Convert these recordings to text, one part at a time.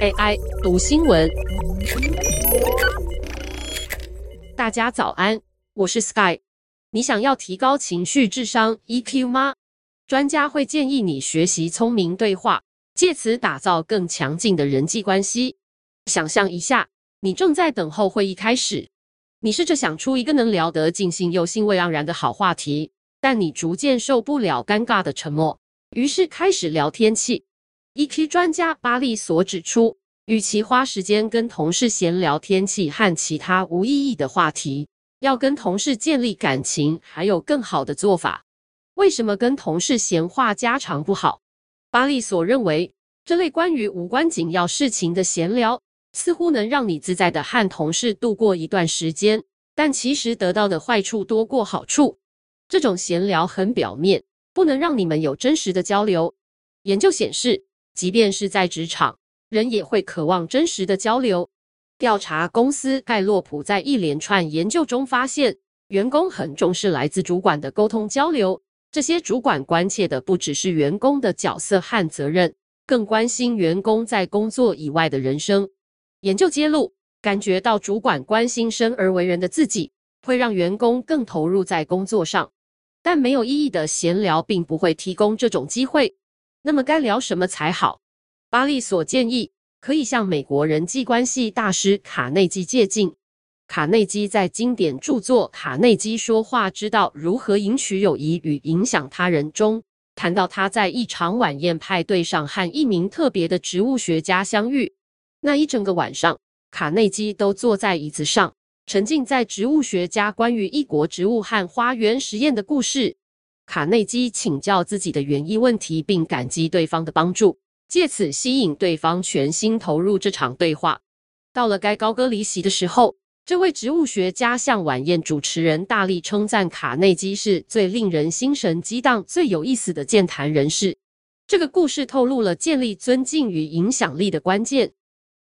AI 读新闻，大家早安，我是 Sky。你想要提高情绪智商 EQ 吗？专家会建议你学习聪明对话，借此打造更强劲的人际关系。想象一下，你正在等候会议开始，你试着想出一个能聊得尽兴又兴味盎然的好话题，但你逐渐受不了尴尬的沉默，于是开始聊天气。EQ 专家巴利索指出，与其花时间跟同事闲聊天气和其他无意义的话题，要跟同事建立感情，还有更好的做法。为什么跟同事闲话家常不好？巴利索认为，这类关于无关紧要事情的闲聊，似乎能让你自在的和同事度过一段时间，但其实得到的坏处多过好处。这种闲聊很表面，不能让你们有真实的交流。研究显示，即便是在职场，人也会渴望真实的交流。调查公司盖洛普在一连串研究中发现，员工很重视来自主管的沟通交流。这些主管关切的不只是员工的角色和责任，更关心员工在工作以外的人生。研究揭露，感觉到主管关心生而为人的自己，会让员工更投入在工作上。但没有意义的闲聊并不会提供这种机会。那么该聊什么才好？巴利所建议可以向美国人际关系大师卡内基借镜。卡内基在经典著作《卡内基说话：知道如何赢取友谊与影响他人》中，谈到他在一场晚宴派对上和一名特别的植物学家相遇。那一整个晚上，卡内基都坐在椅子上，沉浸在植物学家关于异国植物和花园实验的故事。卡内基请教自己的园艺问题，并感激对方的帮助，借此吸引对方全心投入这场对话。到了该高歌离席的时候，这位植物学家向晚宴主持人大力称赞卡内基是最令人心神激荡、最有意思的健谈人士。这个故事透露了建立尊敬与影响力的关键。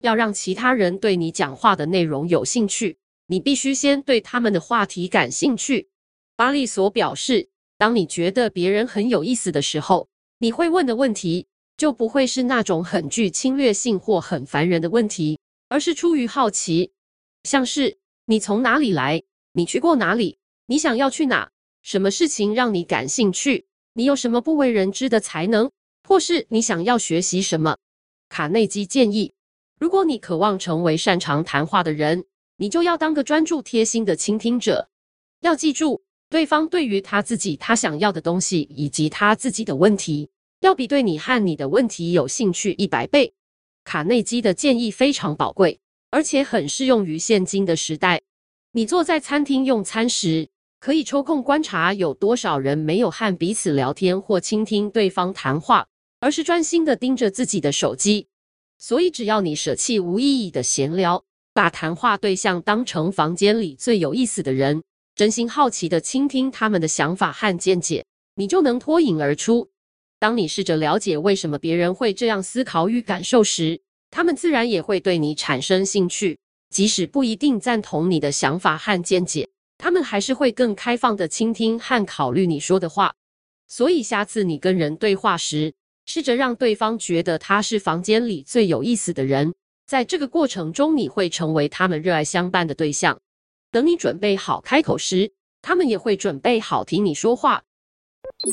要让其他人对你讲话的内容有兴趣，你必须先对他们的话题感兴趣。巴利索表示，当你觉得别人很有意思的时候，你会问的问题就不会是那种很具侵略性或很烦人的问题，而是出于好奇，像是你从哪里来，你去过哪里，你想要去哪，什么事情让你感兴趣，你有什么不为人知的才能，或是你想要学习什么。卡内基建议，如果你渴望成为擅长谈话的人，你就要当个专注贴心的倾听者，要记住。对方对于他自己他想要的东西以及他自己的问题，要比对你和你的问题有兴趣一百倍。卡内基的建议非常宝贵，而且很适用于现今的时代。你坐在餐厅用餐时，可以抽空观察有多少人没有和彼此聊天或倾听对方谈话，而是专心地盯着自己的手机。所以，只要你舍弃无意义的闲聊，把谈话对象当成房间里最有意思的人。真心好奇地倾听他们的想法和见解，你就能脱颖而出。当你试着了解为什么别人会这样思考与感受时，他们自然也会对你产生兴趣。即使不一定赞同你的想法和见解，他们还是会更开放地倾听和考虑你说的话。所以，下次你跟人对话时，试着让对方觉得他是房间里最有意思的人。在这个过程中，你会成为他们热爱相伴的对象。等你准备好开口时，他们也会准备好听你说话。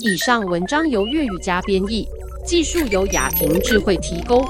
以上文章由粤语加编译，技术由雅婷智慧提供。